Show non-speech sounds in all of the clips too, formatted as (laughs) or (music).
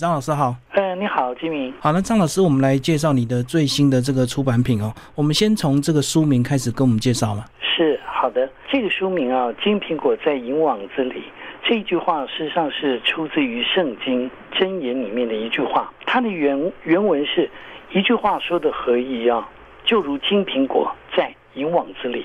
张老师好，呃，你好，金明。好，那张老师，我们来介绍你的最新的这个出版品哦。我们先从这个书名开始跟我们介绍嘛。是，好的。这个书名啊，《金苹果在银网子里》这句话，事实上是出自于《圣经箴言》里面的一句话。它的原原文是一句话说的何意啊，就如金苹果在银网子里。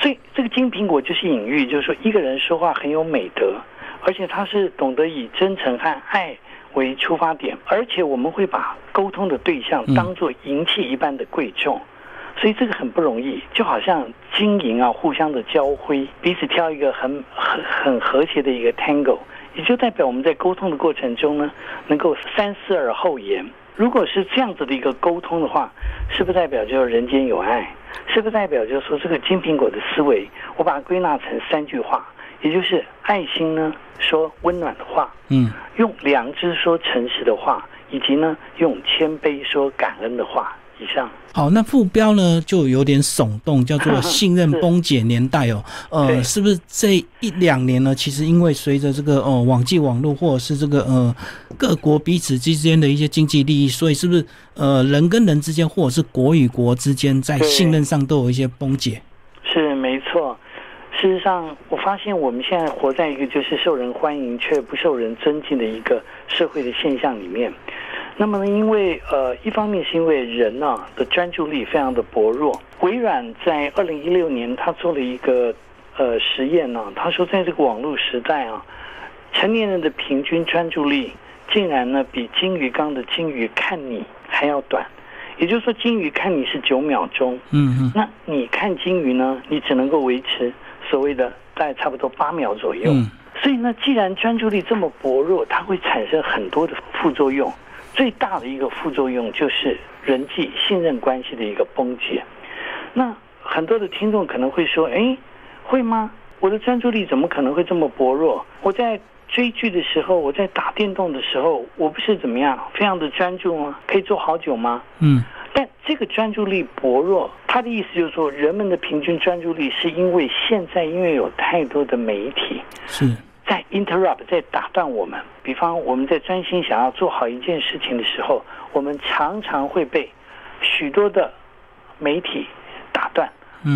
所以这个金苹果就是隐喻，就是说一个人说话很有美德，而且他是懂得以真诚和爱。为出发点，而且我们会把沟通的对象当做银器一般的贵重，所以这个很不容易，就好像金银啊互相的交辉，彼此挑一个很很很和谐的一个 tango，也就代表我们在沟通的过程中呢，能够三思而后言。如果是这样子的一个沟通的话，是不是代表就是人间有爱？是不是代表就是说这个金苹果的思维，我把它归纳成三句话。也就是爱心呢，说温暖的话，嗯，用良知说诚实的话，以及呢用谦卑说感恩的话。以上好，那副标呢就有点耸动，叫做 (laughs) “信任崩解年代”哦。呃，是不是这一两年呢？其实因为随着这个呃网际网络或者是这个呃各国彼此之间的一些经济利益，所以是不是呃人跟人之间或者是国与国之间在信任上都有一些崩解？事实上，我发现我们现在活在一个就是受人欢迎却不受人尊敬的一个社会的现象里面。那么呢，因为呃，一方面是因为人呢的专注力非常的薄弱。微软在二零一六年，他做了一个呃实验呢，他说在这个网络时代啊，成年人的平均专注力竟然呢比金鱼缸的金鱼看你还要短。也就是说，金鱼看你是九秒钟，嗯嗯，那你看金鱼呢，你只能够维持。所谓的大概差不多八秒左右，所以呢，既然专注力这么薄弱，它会产生很多的副作用。最大的一个副作用就是人际信任关系的一个崩解。那很多的听众可能会说：“哎，会吗？我的专注力怎么可能会这么薄弱？我在追剧的时候，我在打电动的时候，我不是怎么样，非常的专注吗？可以做好久吗？”嗯。但这个专注力薄弱，他的意思就是说，人们的平均专注力是因为现在因为有太多的媒体是。在 interrupt 在打断我们。比方我们在专心想要做好一件事情的时候，我们常常会被许多的媒体打断，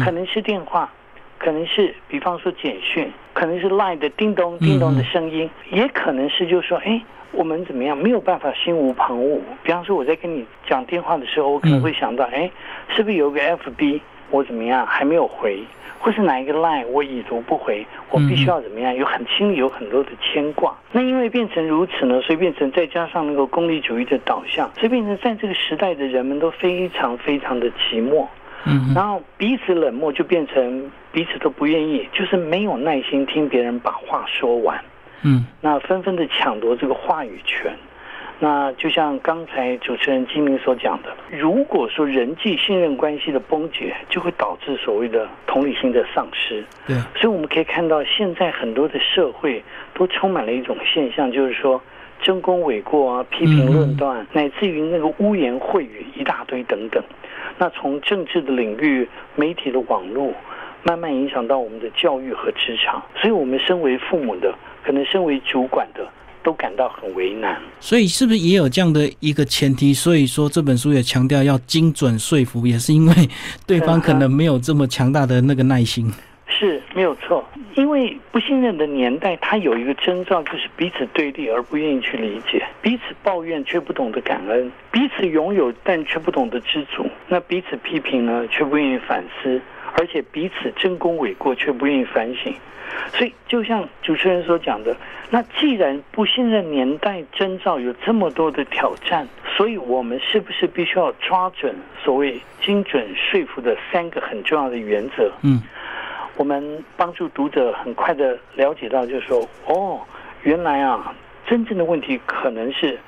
可能是电话，可能是比方说简讯，可能是 line 的叮咚叮咚的声音，也可能是就是说，哎。我们怎么样没有办法心无旁骛？比方说我在跟你讲电话的时候，我可能会想到，哎，是不是有个 FB 我怎么样还没有回，或是哪一个 Line 我已读不回，我必须要怎么样？有很心里有很多的牵挂。那因为变成如此呢，所以变成再加上那个功利主义的导向，所以变成在这个时代的人们都非常非常的寂寞，嗯，然后彼此冷漠，就变成彼此都不愿意，就是没有耐心听别人把话说完。嗯，那纷纷的抢夺这个话语权，那就像刚才主持人金明所讲的，如果说人际信任关系的崩解，就会导致所谓的同理心的丧失。对，所以我们可以看到，现在很多的社会都充满了一种现象，就是说争功诿过啊，批评论断，乃至于那个污言秽语一大堆等等。那从政治的领域、媒体的网络，慢慢影响到我们的教育和职场。所以，我们身为父母的。可能身为主管的都感到很为难，所以是不是也有这样的一个前提？所以说这本书也强调要精准说服，也是因为对方可能没有这么强大的那个耐心。是没有错，因为不信任的年代，它有一个征兆，就是彼此对立而不愿意去理解，彼此抱怨却不懂得感恩，彼此拥有但却不懂得知足，那彼此批评呢，却不愿意反思，而且彼此争功诿过却不愿意反省。所以，就像主持人所讲的，那既然不信任年代征兆有这么多的挑战，所以我们是不是必须要抓准所谓精准说服的三个很重要的原则？嗯，我们帮助读者很快的了解到，就是说，哦，原来啊，真正的问题可能是，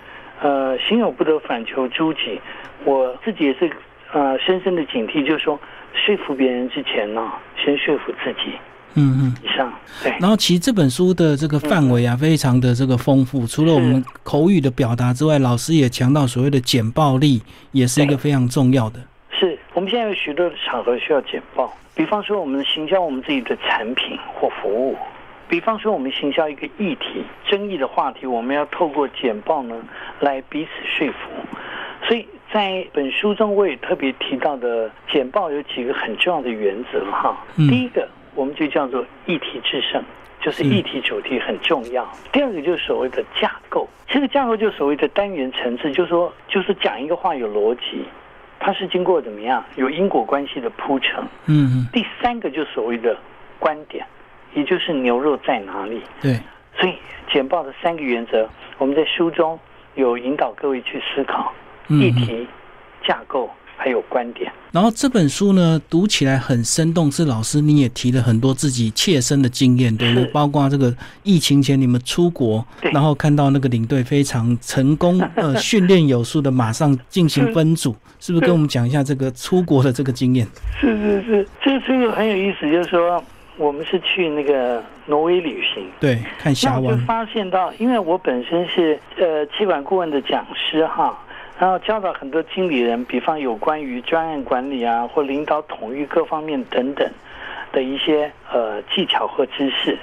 呃，心有不得反求诸己。我自己也是，呃，深深的警惕，就是说，说服别人之前呢，先说服自己。嗯嗯，以上对。然后其实这本书的这个范围啊，非常的这个丰富。除了我们口语的表达之外，老师也强调所谓的简暴力，也是一个非常重要的。是我们现在有许多的场合需要简报，比方说我们行销我们自己的产品或服务，比方说，我们行销一个议题、争议的话题，我们要透过简报呢来彼此说服。所以在本书中，我也特别提到的简报有几个很重要的原则哈。第一个，我们就叫做议题制胜，就是议题主题很重要。第二个就是所谓的架构，这个架构就是所谓的单元层次，就是说，就是讲一个话有逻辑。它是经过怎么样有因果关系的铺陈，嗯，第三个就所谓的观点，也就是牛肉在哪里。对，所以简报的三个原则，我们在书中有引导各位去思考议题架构。还有观点，然后这本书呢，读起来很生动。是老师，你也提了很多自己切身的经验，对不对？包括这个疫情前你们出国，然后看到那个领队非常成功，(laughs) 呃，训练有素的，马上进行分组，是不是？跟我们讲一下这个出国的这个经验。是是是，这这个很有意思，就是说我们是去那个挪威旅行，对，看峡湾，就发现到，因为我本身是呃气管顾问的讲师哈。然后教导很多经理人，比方有关于专案管理啊，或领导统御各方面等等的一些呃技巧和知识。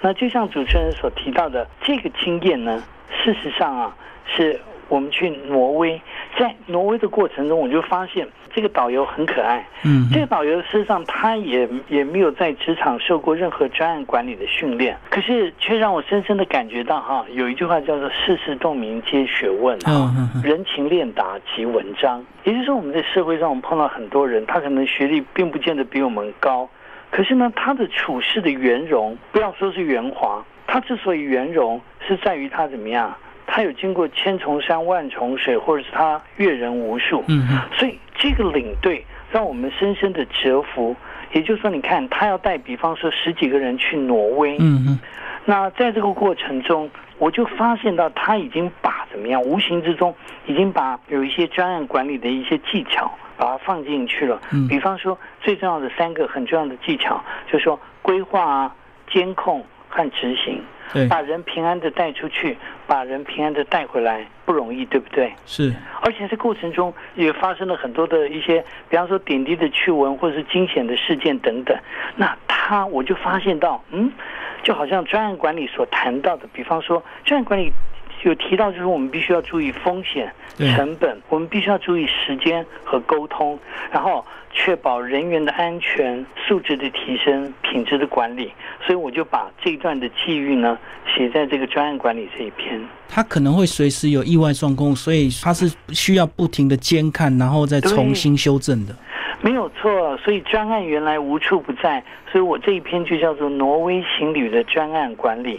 那就像主持人所提到的，这个经验呢，事实上啊是。我们去挪威，在挪威的过程中，我就发现这个导游很可爱。嗯，这个导游事实上他也也没有在职场受过任何专案管理的训练，可是却让我深深的感觉到哈，有一句话叫做“世事洞明皆学问”，啊，人情练达即文章。也就是说，我们在社会上，我们碰到很多人，他可能学历并不见得比我们高，可是呢，他的处事的圆融，不要说是圆滑，他之所以圆融，是在于他怎么样？他有经过千重山万重水，或者是他阅人无数，嗯，所以这个领队让我们深深的折服。也就是说，你看他要带，比方说十几个人去挪威，嗯嗯，那在这个过程中，我就发现到他已经把怎么样，无形之中已经把有一些专案管理的一些技巧把它放进去了。嗯，比方说最重要的三个很重要的技巧，就是说规划啊、监控和执行。把人平安的带出去，把人平安的带回来不容易，对不对？是。而且这过程中也发生了很多的一些，比方说点滴的趣闻，或者是惊险的事件等等。那他我就发现到，嗯，就好像专案管理所谈到的，比方说专案管理。有提到，就是我们必须要注意风险、成本，我们必须要注意时间和沟通，然后确保人员的安全、素质的提升、品质的管理。所以我就把这一段的际遇呢写在这个专案管理这一篇。他可能会随时有意外状况，所以他是需要不停的监看，然后再重新修正的。没有错，所以专案原来无处不在，所以我这一篇就叫做《挪威行旅的专案管理》。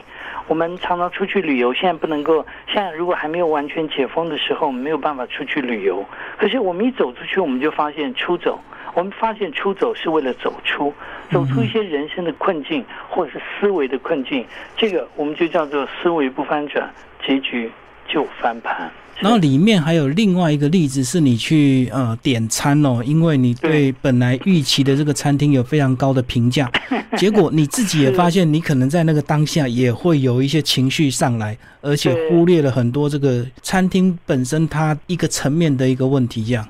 我们常常出去旅游，现在不能够。现在如果还没有完全解封的时候，我们没有办法出去旅游。可是我们一走出去，我们就发现出走。我们发现出走是为了走出，走出一些人生的困境，或者是思维的困境。这个我们就叫做思维不翻转，结局就翻盘。然后里面还有另外一个例子，是你去呃点餐哦，因为你对本来预期的这个餐厅有非常高的评价，(laughs) 结果你自己也发现，你可能在那个当下也会有一些情绪上来，而且忽略了很多这个餐厅本身它一个层面的一个问题，这样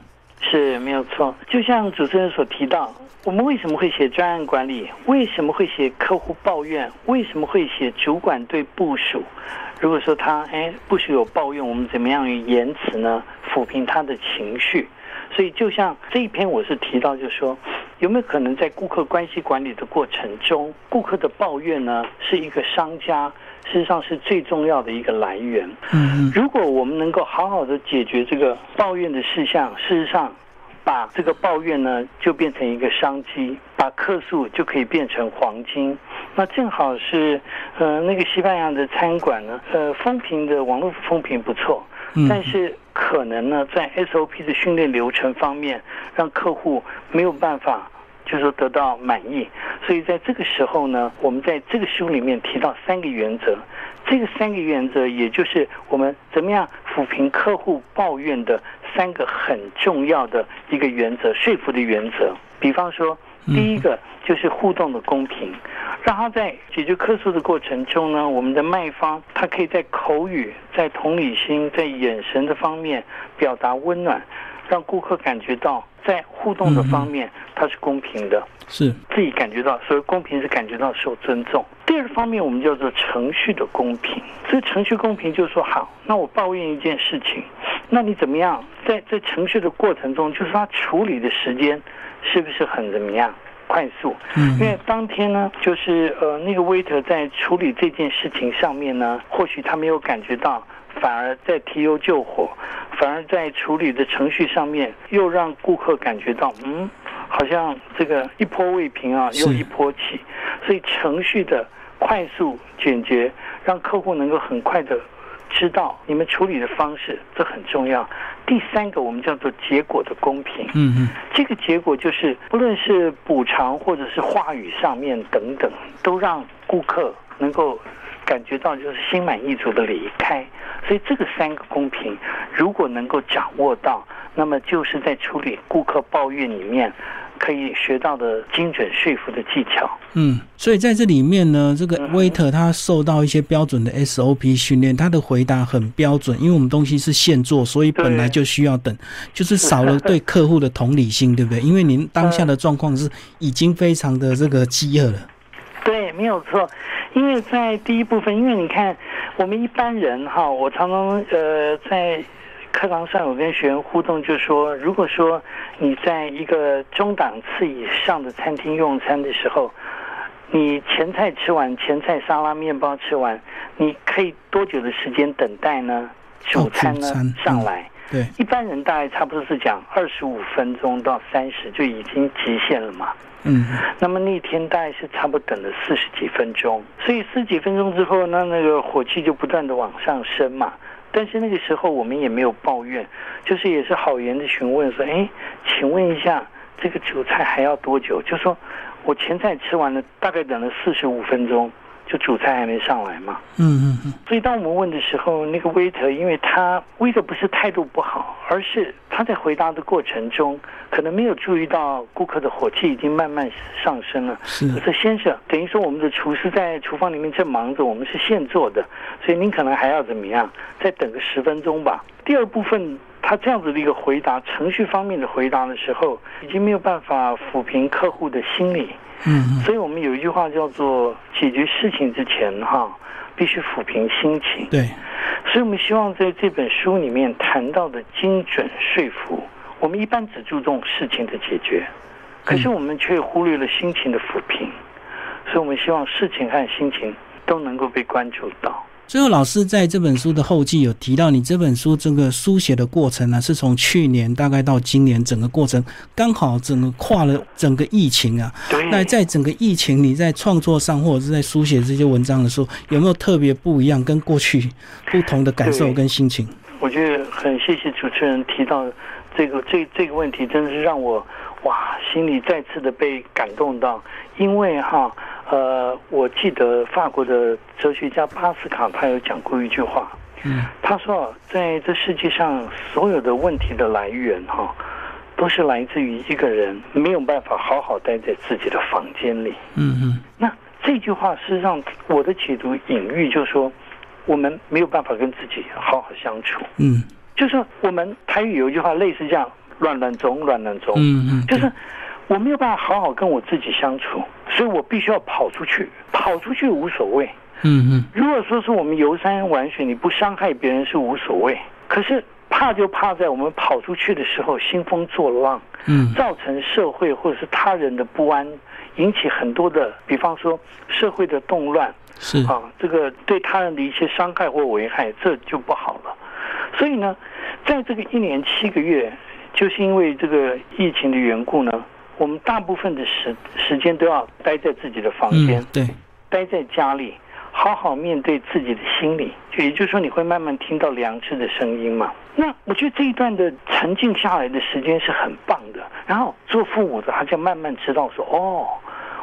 是没有错。就像主持人所提到，我们为什么会写专案管理？为什么会写客户抱怨？为什么会写主管对部署？如果说他哎不许有抱怨，我们怎么样于言辞呢抚平他的情绪？所以就像这一篇我是提到，就是说有没有可能在顾客关系管理的过程中，顾客的抱怨呢是一个商家事实上是最重要的一个来源。嗯，如果我们能够好好的解决这个抱怨的事项，事实上。把这个抱怨呢，就变成一个商机，把客诉就可以变成黄金。那正好是，呃，那个西班牙的餐馆呢，呃，风评的网络风评不错，但是可能呢，在 SOP 的训练流程方面，让客户没有办法，就是说得到满意。所以在这个时候呢，我们在这个书里面提到三个原则，这个三个原则也就是我们怎么样抚平客户抱怨的。三个很重要的一个原则，说服的原则。比方说，第一个就是互动的公平，让他在解决客诉的过程中呢，我们的卖方他可以在口语、在同理心、在眼神的方面表达温暖，让顾客感觉到在互动的方面它是公平的，是自己感觉到，所以公平是感觉到受尊重。第二方面，我们叫做程序的公平。所以程序公平就是说，好，那我抱怨一件事情，那你怎么样？在在程序的过程中，就是他处理的时间是不是很怎么样？快速，嗯，因为当天呢，就是呃，那个 waiter 在处理这件事情上面呢，或许他没有感觉到，反而在提油救火，反而在处理的程序上面，又让顾客感觉到，嗯，好像这个一波未平啊，又一波起，所以程序的快速简洁，让客户能够很快的。知道你们处理的方式，这很重要。第三个，我们叫做结果的公平。嗯嗯，这个结果就是，不论是补偿或者是话语上面等等，都让顾客能够感觉到就是心满意足的离开。所以这个三个公平，如果能够掌握到，那么就是在处理顾客抱怨里面。可以学到的精准说服的技巧。嗯，所以在这里面呢，这个 waiter 他受到一些标准的 SOP 训练，他的回答很标准。因为我们东西是现做，所以本来就需要等，就是少了对客户的同理心，对不对？因为您当下的状况是已经非常的这个饥饿了。对，没有错。因为在第一部分，因为你看我们一般人哈，我常常呃在。课堂上，我跟学员互动，就说：如果说你在一个中档次以上的餐厅用餐的时候，你前菜吃完，前菜沙拉面包吃完，你可以多久的时间等待呢？主餐呢上来？对，一般人大概差不多是讲二十五分钟到三十就已经极限了嘛。嗯。那么那天大概是差不多等了四十几分钟，所以四十几分钟之后，那那个火气就不断的往上升嘛。但是那个时候我们也没有抱怨，就是也是好言的询问说：“哎，请问一下，这个主菜还要多久？”就说我前菜吃完了，大概等了四十五分钟。就主菜还没上来嘛，嗯嗯嗯，所以当我们问的时候，那个 waiter 因为他 waiter 不是态度不好，而是他在回答的过程中，可能没有注意到顾客的火气已经慢慢上升了。是，说先生，等于说我们的厨师在厨房里面正忙着，我们是现做的，所以您可能还要怎么样？再等个十分钟吧。第二部分，他这样子的一个回答，程序方面的回答的时候，已经没有办法抚平客户的心理。嗯，所以我们有一句话叫做“解决事情之前，哈，必须抚平心情”。对，所以我们希望在这本书里面谈到的精准说服，我们一般只注重事情的解决，可是我们却忽略了心情的抚平，所以我们希望事情和心情都能够被关注到。最后，老师在这本书的后记有提到，你这本书这个书写的过程呢，是从去年大概到今年整个过程，刚好整个跨了整个疫情啊。那在整个疫情，你在创作上或者是在书写这些文章的时候，有没有特别不一样，跟过去不同的感受跟心情？我觉得很谢谢主持人提到这个这这个问题，真的是让我哇心里再次的被感动到，因为哈。呃，我记得法国的哲学家巴斯卡他有讲过一句话，嗯，他说，在这世界上所有的问题的来源哈，都是来自于一个人没有办法好好待在自己的房间里，嗯嗯，那这句话事实上我的解读隐喻就是说，我们没有办法跟自己好好相处，嗯，就是我们台语有一句话类似这样，乱乱中乱乱中，嗯嗯，就是。我没有办法好好跟我自己相处，所以我必须要跑出去。跑出去无所谓，嗯嗯。如果说是我们游山玩水，你不伤害别人是无所谓。可是怕就怕在我们跑出去的时候兴风作浪，嗯，造成社会或者是他人的不安，引起很多的，比方说社会的动乱，是啊，这个对他人的一些伤害或危害，这就不好了。所以呢，在这个一年七个月，就是因为这个疫情的缘故呢。我们大部分的时时间都要待在自己的房间，对，待在家里，好好面对自己的心理，就也就是说，你会慢慢听到良知的声音嘛。那我觉得这一段的沉静下来的时间是很棒的。然后做父母的，他就慢慢知道说，哦，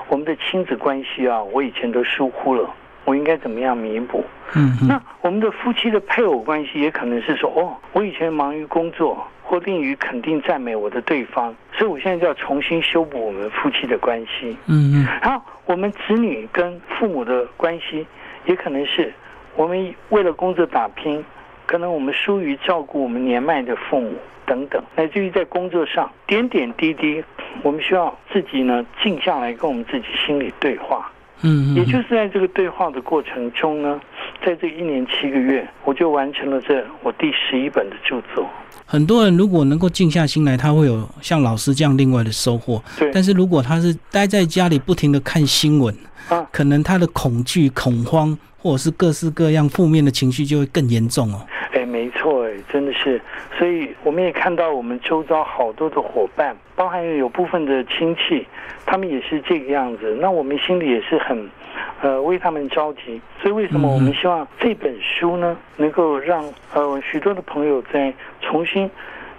我们的亲子关系啊，我以前都疏忽了，我应该怎么样弥补？嗯，那我们的夫妻的配偶关系也可能是说，哦，我以前忙于工作。或吝于肯定赞美我的对方，所以我现在就要重新修补我们夫妻的关系。嗯嗯。然后我们子女跟父母的关系，也可能是我们为了工作打拼，可能我们疏于照顾我们年迈的父母等等，乃至于在工作上点点滴滴，我们需要自己呢静下来跟我们自己心里对话。嗯，也就是在这个对话的过程中呢，在这一年七个月，我就完成了这我第十一本的著作。很多人如果能够静下心来，他会有像老师这样另外的收获。对，但是如果他是待在家里不停的看新闻，啊，可能他的恐惧、恐慌，或者是各式各样负面的情绪就会更严重哦。真的是。所以我们也看到我们周遭好多的伙伴，包含有部分的亲戚，他们也是这个样子。那我们心里也是很，呃，为他们着急。所以为什么我们希望这本书呢，能够让呃许多的朋友在重新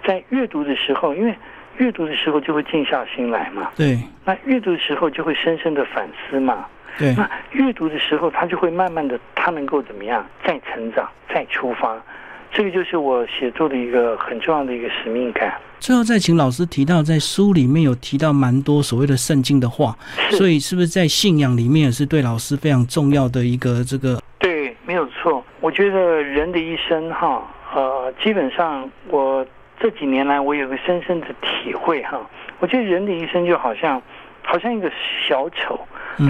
在阅读的时候，因为阅读的时候就会静下心来嘛。对。那阅读的时候就会深深的反思嘛。对。那阅读的时候，他就会慢慢的，他能够怎么样，再成长，再出发。这个就是我写作的一个很重要的一个使命感。最后再请老师提到，在书里面有提到蛮多所谓的圣经的话，所以是不是在信仰里面也是对老师非常重要的一个这个？对，没有错。我觉得人的一生哈，呃，基本上我这几年来我有个深深的体会哈。我觉得人的一生就好像，好像一个小丑，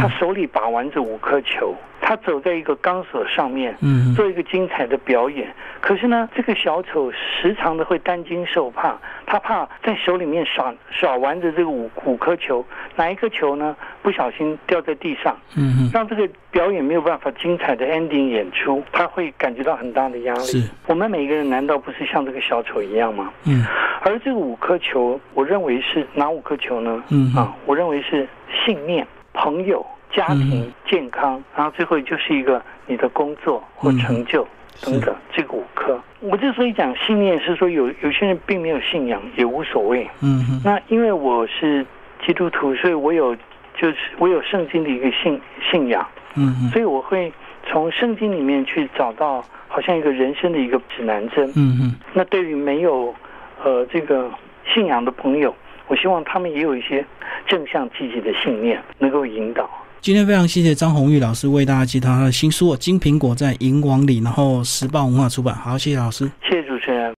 他手里把玩着五颗球。他走在一个钢索上面，嗯，做一个精彩的表演。可是呢，这个小丑时常的会担惊受怕，他怕在手里面耍耍玩着这个五五颗球，哪一颗球呢不小心掉在地上，嗯让这个表演没有办法精彩的 ending 演出，他会感觉到很大的压力。是，我们每个人难道不是像这个小丑一样吗？嗯，而这个五颗球，我认为是哪五颗球呢？嗯啊，我认为是信念、朋友。家庭健康，然后最后就是一个你的工作或成就等等，这个五科。我之所以讲信念，是说有有些人并没有信仰也无所谓。嗯那因为我是基督徒，所以我有就是我有圣经的一个信信仰。嗯所以我会从圣经里面去找到好像一个人生的一个指南针。嗯嗯。那对于没有呃这个信仰的朋友，我希望他们也有一些正向积极的信念，能够引导。今天非常谢谢张宏玉老师为大家介绍他的新书《金苹果在银网里》，然后时报文化出版。好，谢谢老师，谢谢主持人。